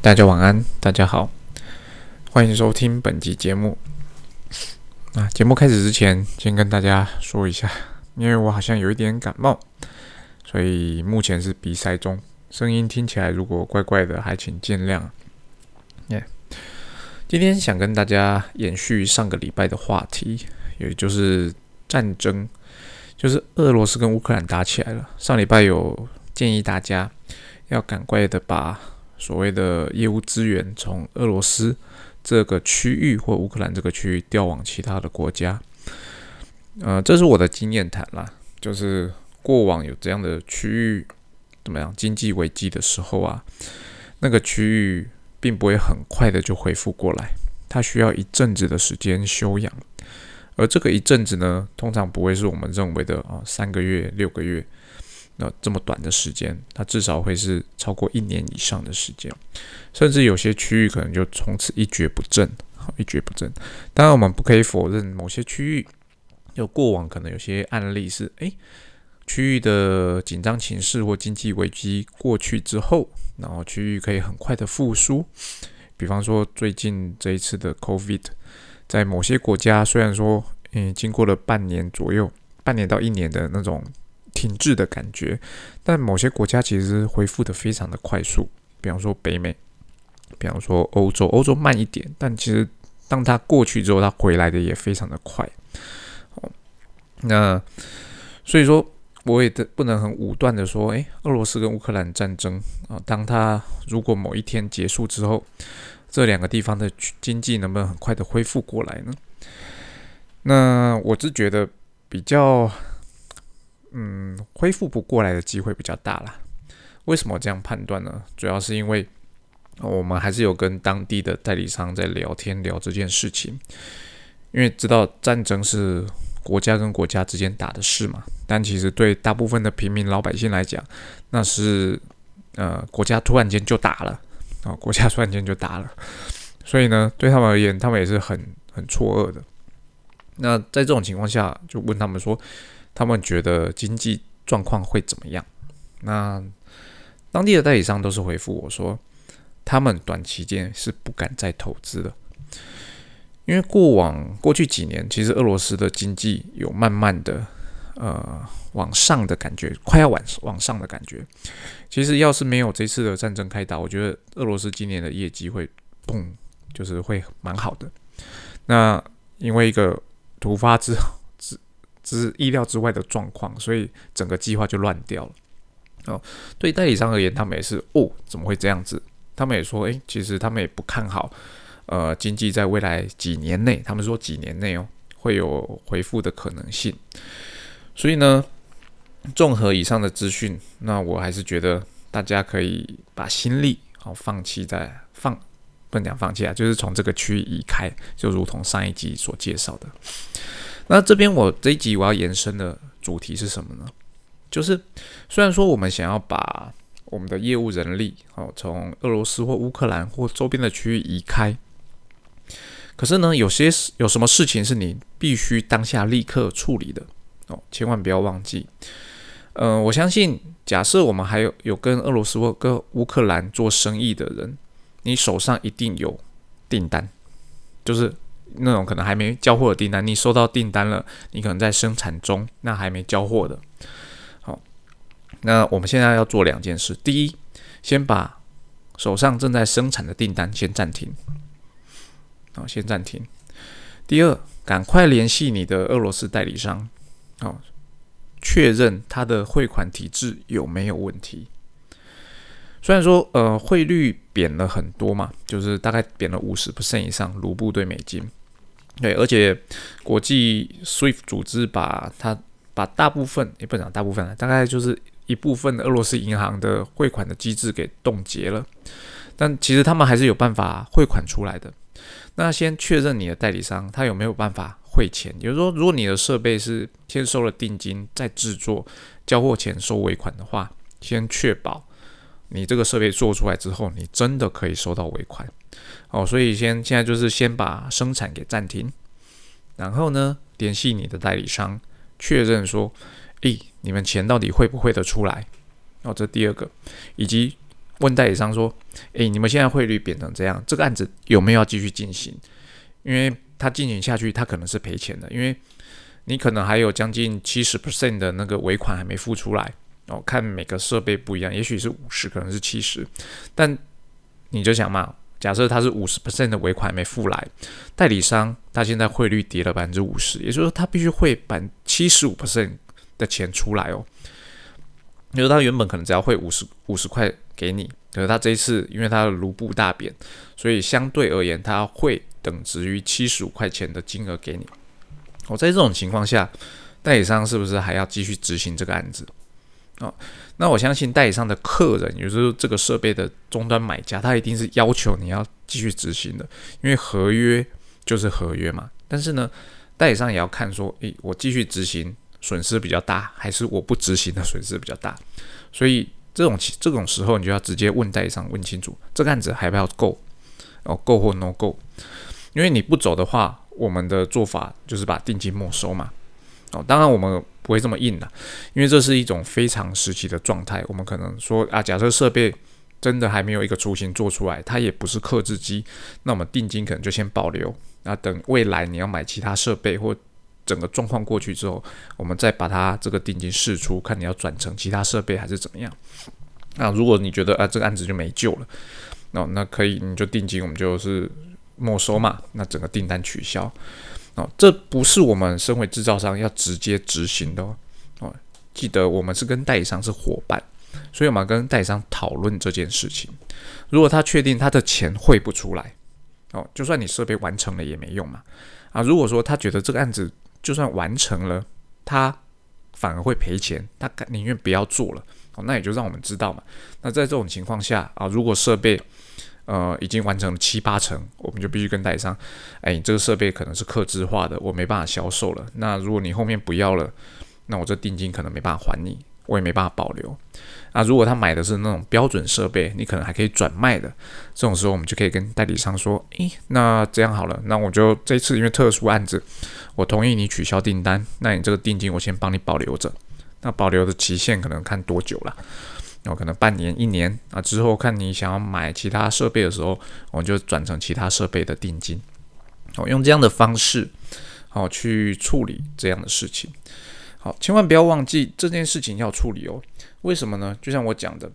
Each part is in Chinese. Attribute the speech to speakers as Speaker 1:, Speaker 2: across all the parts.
Speaker 1: 大家晚安，大家好，欢迎收听本集节目。啊节目开始之前，先跟大家说一下，因为我好像有一点感冒，所以目前是鼻塞中，声音听起来如果怪怪的，还请见谅。耶，今天想跟大家延续上个礼拜的话题，也就是战争，就是俄罗斯跟乌克兰打起来了。上礼拜有建议大家要赶快的把。所谓的业务资源从俄罗斯这个区域或乌克兰这个区域调往其他的国家，呃，这是我的经验谈啦。就是过往有这样的区域怎么样经济危机的时候啊，那个区域并不会很快的就恢复过来，它需要一阵子的时间休养，而这个一阵子呢，通常不会是我们认为的啊三个月、六个月。那这么短的时间，它至少会是超过一年以上的时间，甚至有些区域可能就从此一蹶不振，好一蹶不振。当然，我们不可以否认某些区域，就过往可能有些案例是，诶，区域的紧张情势或经济危机过去之后，然后区域可以很快的复苏。比方说，最近这一次的 COVID，在某些国家虽然说，嗯，经过了半年左右，半年到一年的那种。停滞的感觉，但某些国家其实恢复的非常的快速，比方说北美，比方说欧洲，欧洲慢一点，但其实当它过去之后，它回来的也非常的快。那所以说，我也不能很武断的说，诶，俄罗斯跟乌克兰战争啊，当它如果某一天结束之后，这两个地方的经济能不能很快的恢复过来呢？那我是觉得比较。嗯，恢复不过来的机会比较大啦。为什么这样判断呢？主要是因为我们还是有跟当地的代理商在聊天聊这件事情，因为知道战争是国家跟国家之间打的事嘛。但其实对大部分的平民老百姓来讲，那是呃国家突然间就打了啊，国家突然间就打了，所以呢，对他们而言，他们也是很很错愕的。那在这种情况下，就问他们说。他们觉得经济状况会怎么样？那当地的代理商都是回复我说，他们短期间是不敢再投资的，因为过往过去几年，其实俄罗斯的经济有慢慢的呃往上的感觉，快要往往上的感觉。其实要是没有这次的战争开打，我觉得俄罗斯今年的业绩会嘣，就是会蛮好的。那因为一个突发之。是意料之外的状况，所以整个计划就乱掉了。哦，对代理商而言，他们也是哦，怎么会这样子？他们也说，诶，其实他们也不看好，呃，经济在未来几年内，他们说几年内哦，会有恢复的可能性。所以呢，综合以上的资讯，那我还是觉得大家可以把心力哦放弃在放，不能讲放弃啊，就是从这个区域移开，就如同上一集所介绍的。那这边我这一集我要延伸的主题是什么呢？就是虽然说我们想要把我们的业务人力哦从俄罗斯或乌克兰或周边的区域移开，可是呢，有些有什么事情是你必须当下立刻处理的哦，千万不要忘记。嗯，我相信，假设我们还有有跟俄罗斯或跟乌克兰做生意的人，你手上一定有订单，就是。那种可能还没交货的订单，你收到订单了，你可能在生产中，那还没交货的。好，那我们现在要做两件事：第一，先把手上正在生产的订单先暂停，好，先暂停；第二，赶快联系你的俄罗斯代理商，好，确认他的汇款体制有没有问题。虽然说，呃，汇率贬了很多嘛，就是大概贬了五十 percent 以上，卢布对美金。对，而且国际 SWIFT 组织把它把大部分也不讲大部分了，大概就是一部分俄罗斯银行的汇款的机制给冻结了，但其实他们还是有办法汇款出来的。那先确认你的代理商他有没有办法汇钱，也就是说，如果你的设备是先收了定金再制作，交货前收尾款的话，先确保你这个设备做出来之后，你真的可以收到尾款。哦，所以先现在就是先把生产给暂停，然后呢，联系你的代理商，确认说，诶，你们钱到底汇不汇得出来？哦，这第二个，以及问代理商说：“诶，你们现在汇率贬成这样，这个案子有没有要继续进行？因为他进行下去，他可能是赔钱的，因为你可能还有将近七十 percent 的那个尾款还没付出来哦。看每个设备不一样，也许是五十，可能是七十，但你就想嘛，假设他是五十 percent 的尾款没付来，代理商他现在汇率跌了百分之五十，也就是说他必须汇百七十五 percent 的钱出来哦。因为他原本可能只要汇五十五十块给你，可是他这一次因为他的卢布大贬，所以相对而言他会等值于七十五块钱的金额给你。我在这种情况下，代理商是不是还要继续执行这个案子？哦，那我相信代理商的客人，也就是这个设备的终端买家，他一定是要求你要继续执行的，因为合约就是合约嘛。但是呢，代理商也要看说，诶，我继续执行。损失比较大，还是我不执行的损失比较大？所以这种这种时候，你就要直接问代理商问清楚，这个案子还不要够哦，够或 no 够？因为你不走的话，我们的做法就是把定金没收嘛。哦，当然我们不会这么硬的，因为这是一种非常时期的状态。我们可能说啊，假设设备真的还没有一个雏形做出来，它也不是刻制机，那我们定金可能就先保留，那等未来你要买其他设备或。整个状况过去之后，我们再把它这个定金试出，看你要转成其他设备还是怎么样。那如果你觉得啊这个案子就没救了，那那可以你就定金我们就是没收嘛，那整个订单取消。哦，这不是我们身为制造商要直接执行的哦。记得我们是跟代理商是伙伴，所以我们要跟代理商讨论这件事情。如果他确定他的钱汇不出来，哦，就算你设备完成了也没用嘛。啊，如果说他觉得这个案子，就算完成了，他反而会赔钱，他宁愿不要做了。哦，那也就让我们知道嘛。那在这种情况下啊，如果设备呃已经完成了七八成，我们就必须跟代理商，哎，这个设备可能是刻制化的，我没办法销售了。那如果你后面不要了，那我这定金可能没办法还你。我也没办法保留。那如果他买的是那种标准设备，你可能还可以转卖的。这种时候，我们就可以跟代理商说：“诶，那这样好了，那我就这次因为特殊案子，我同意你取消订单。那你这个定金我先帮你保留着。那保留的期限可能看多久了？然后可能半年、一年啊。之后看你想要买其他设备的时候，我就转成其他设备的定金。我用这样的方式，好去处理这样的事情。”好，千万不要忘记这件事情要处理哦。为什么呢？就像我讲的，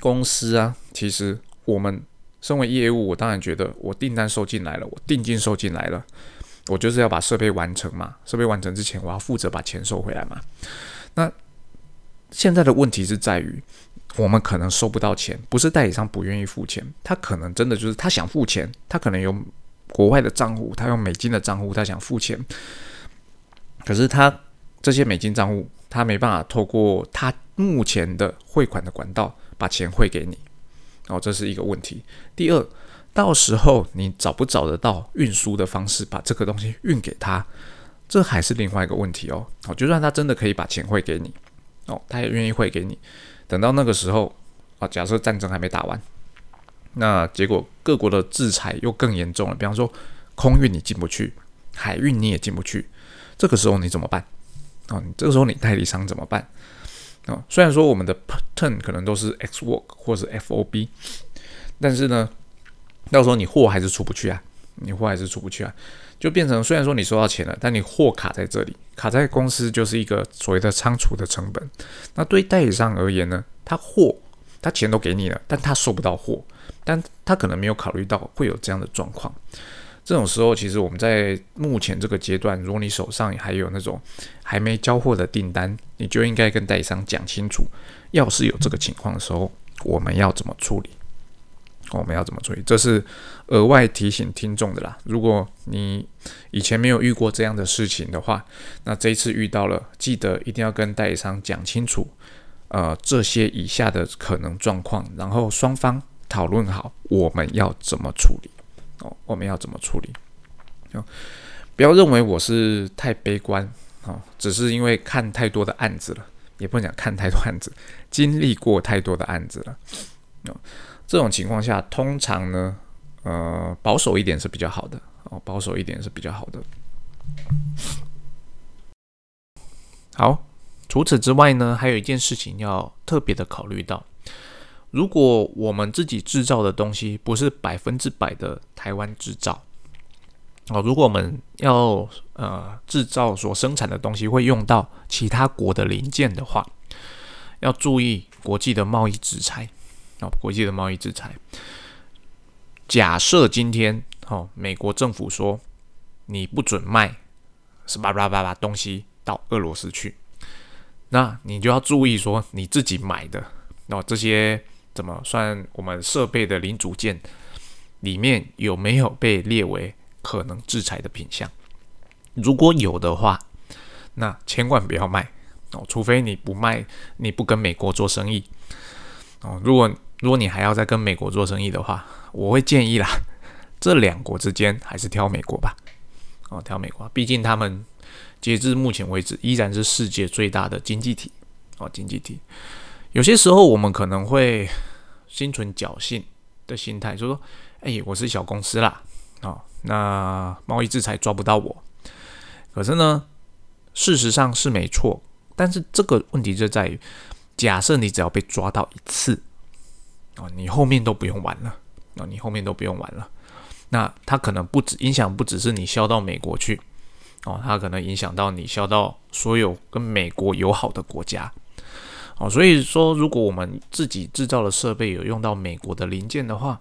Speaker 1: 公司啊，其实我们身为业务，我当然觉得我订单收进来了，我定金收进来了，我就是要把设备完成嘛。设备完成之前，我要负责把钱收回来嘛。那现在的问题是在于，我们可能收不到钱，不是代理商不愿意付钱，他可能真的就是他想付钱，他可能有国外的账户，他用美金的账户，他想付钱，可是他。这些美金账户，他没办法透过他目前的汇款的管道把钱汇给你，哦，这是一个问题。第二，到时候你找不找得到运输的方式把这个东西运给他，这还是另外一个问题哦。哦，就算他真的可以把钱汇给你，哦，他也愿意汇给你。等到那个时候，啊，假设战争还没打完，那结果各国的制裁又更严重了。比方说，空运你进不去，海运你也进不去，这个时候你怎么办？哦，你这个时候你代理商怎么办？哦，虽然说我们的 pattern 可能都是 X work 或是 FOB，但是呢，到时候你货还是出不去啊，你货还是出不去啊，就变成虽然说你收到钱了，但你货卡在这里，卡在公司就是一个所谓的仓储的成本。那对于代理商而言呢，他货他钱都给你了，但他收不到货，但他可能没有考虑到会有这样的状况。这种时候，其实我们在目前这个阶段，如果你手上还有那种还没交货的订单，你就应该跟代理商讲清楚，要是有这个情况的时候，我们要怎么处理？我们要怎么处理？这是额外提醒听众的啦。如果你以前没有遇过这样的事情的话，那这一次遇到了，记得一定要跟代理商讲清楚，呃，这些以下的可能状况，然后双方讨论好我们要怎么处理。哦，我们要怎么处理？哦，不要认为我是太悲观哦，只是因为看太多的案子了，也不能讲看太多案子，经历过太多的案子了。哦，这种情况下，通常呢，呃，保守一点是比较好的哦，保守一点是比较好的。好，除此之外呢，还有一件事情要特别的考虑到。如果我们自己制造的东西不是百分之百的台湾制造，哦，如果我们要呃制造所生产的东西会用到其他国的零件的话，要注意国际的贸易制裁国际的贸易制裁。假设今天哦，美国政府说你不准卖什么吧吧吧东西到俄罗斯去，那你就要注意说你自己买的哦这些怎么算我们设备的零组件里面有没有被列为可能制裁的品项？如果有的话，那千万不要卖哦，除非你不卖，你不跟美国做生意哦。如果如果你还要再跟美国做生意的话，我会建议啦，这两国之间还是挑美国吧。哦，挑美国，毕竟他们截至目前为止依然是世界最大的经济体。哦，经济体。有些时候我们可能会心存侥幸的心态，就说：“哎，我是小公司啦，哦，那贸易制裁抓不到我。”可是呢，事实上是没错。但是这个问题就在于，假设你只要被抓到一次，哦，你后面都不用玩了。哦你后面都不用玩了，那它可能不止影响，不只是你销到美国去哦，它可能影响到你销到所有跟美国友好的国家哦。所以说，如果我们自己制造的设备有用到美国的零件的话，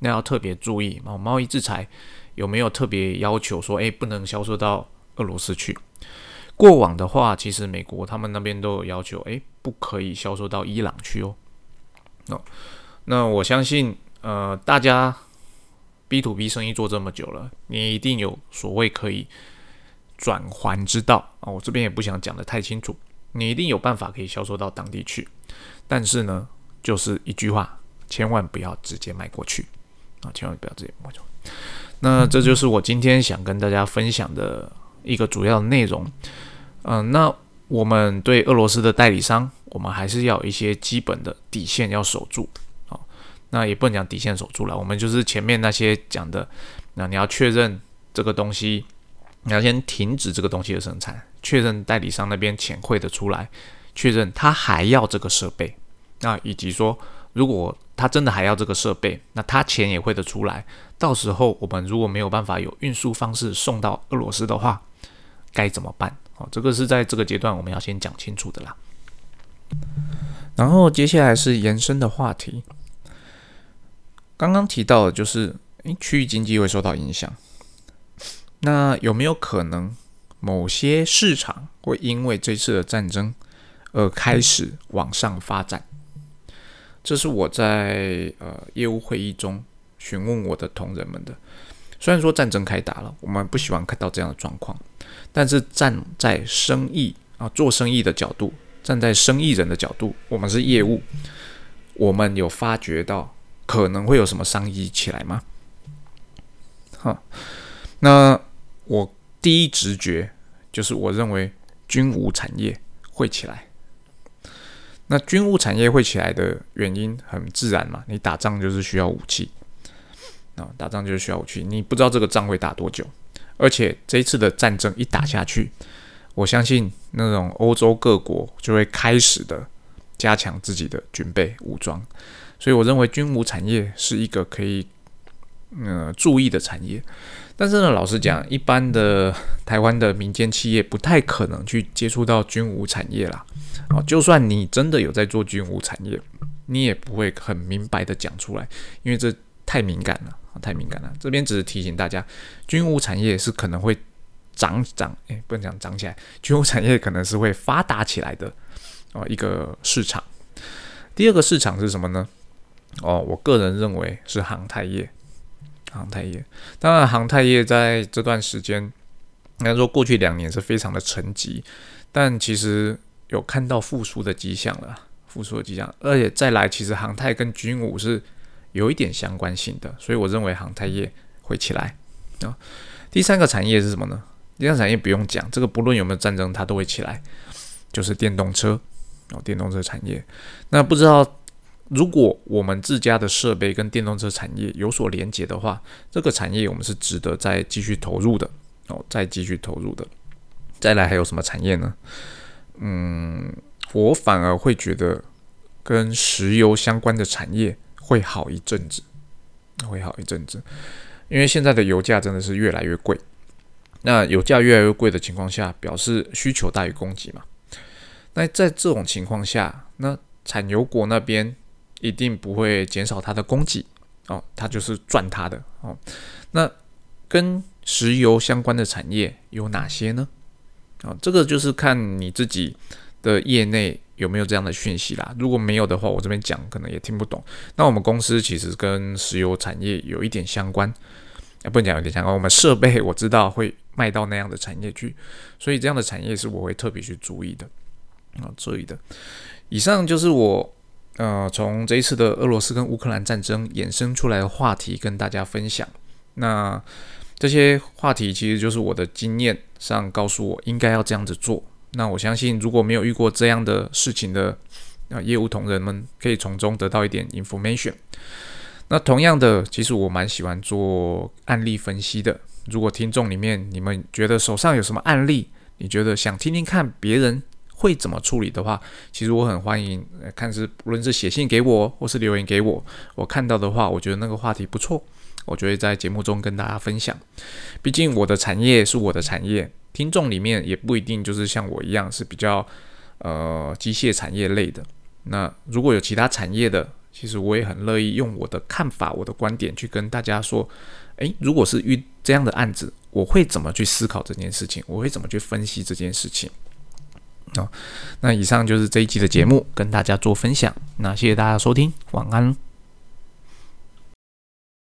Speaker 1: 那要特别注意哦。贸易制裁有没有特别要求说，诶，不能销售到俄罗斯去？过往的话，其实美国他们那边都有要求，诶，不可以销售到伊朗去哦。哦，那我相信。呃，大家 B to B 生意做这么久了，你一定有所谓可以转还之道啊！我这边也不想讲的太清楚，你一定有办法可以销售到当地去。但是呢，就是一句话，千万不要直接卖过去啊！千万不要直接卖过去。那这就是我今天想跟大家分享的一个主要内容。嗯，那我们对俄罗斯的代理商，我们还是要有一些基本的底线要守住。那也不能讲底线守住了，我们就是前面那些讲的，那你要确认这个东西，你要先停止这个东西的生产，确认代理商那边钱汇的出来，确认他还要这个设备，那以及说如果他真的还要这个设备，那他钱也汇得出来，到时候我们如果没有办法有运输方式送到俄罗斯的话，该怎么办？哦，这个是在这个阶段我们要先讲清楚的啦。然后接下来是延伸的话题。刚刚提到的就是，诶，区域经济会受到影响。那有没有可能某些市场会因为这次的战争而开始往上发展？这是我在呃业务会议中询问我的同仁们的。虽然说战争开打了，我们不喜欢看到这样的状况，但是站在生意啊做生意的角度，站在生意人的角度，我们是业务，我们有发觉到。可能会有什么商议起来吗？哈，那我第一直觉就是我认为军武产业会起来。那军武产业会起来的原因很自然嘛，你打仗就是需要武器啊，打仗就是需要武器。你不知道这个仗会打多久，而且这一次的战争一打下去，我相信那种欧洲各国就会开始的加强自己的军备武装。所以我认为军武产业是一个可以呃注意的产业，但是呢，老实讲，一般的台湾的民间企业不太可能去接触到军武产业啦。哦，就算你真的有在做军武产业，你也不会很明白的讲出来，因为这太敏感了，太敏感了。这边只是提醒大家，军武产业是可能会涨涨，诶，不能讲涨起来，军武产业可能是会发达起来的哦一个市场。第二个市场是什么呢？哦，我个人认为是航太业，航太业。当然，航太业在这段时间，应该说过去两年是非常的沉寂，但其实有看到复苏的迹象了，复苏的迹象。而且再来，其实航太跟军武是有一点相关性的，所以我认为航太业会起来啊。第三个产业是什么呢？第三个产业不用讲，这个不论有没有战争，它都会起来，就是电动车哦，电动车产业。那不知道。如果我们自家的设备跟电动车产业有所连接的话，这个产业我们是值得再继续投入的哦，再继续投入的。再来还有什么产业呢？嗯，我反而会觉得跟石油相关的产业会好一阵子，会好一阵子，因为现在的油价真的是越来越贵。那油价越来越贵的情况下，表示需求大于供给嘛？那在这种情况下，那产油国那边一定不会减少它的供给哦，它就是赚它的哦。那跟石油相关的产业有哪些呢？啊，这个就是看你自己的业内有没有这样的讯息啦。如果没有的话，我这边讲可能也听不懂。那我们公司其实跟石油产业有一点相关，啊，不能讲有点相关。我们设备我知道会卖到那样的产业去，所以这样的产业是我会特别去注意的啊，注意的。以上就是我呃从这一次的俄罗斯跟乌克兰战争衍生出来的话题跟大家分享。那这些话题其实就是我的经验上告诉我应该要这样子做。那我相信如果没有遇过这样的事情的啊业务同仁们，可以从中得到一点 information。那同样的，其实我蛮喜欢做案例分析的。如果听众里面你们觉得手上有什么案例，你觉得想听听看别人会怎么处理的话，其实我很欢迎，看是不论是写信给我或是留言给我，我看到的话，我觉得那个话题不错。我就会在节目中跟大家分享，毕竟我的产业是我的产业，听众里面也不一定就是像我一样是比较呃机械产业类的。那如果有其他产业的，其实我也很乐意用我的看法、我的观点去跟大家说，诶，如果是遇这样的案子，我会怎么去思考这件事情？我会怎么去分析这件事情？啊，那以上就是这一期的节目，跟大家做分享。那谢谢大家收听，晚安。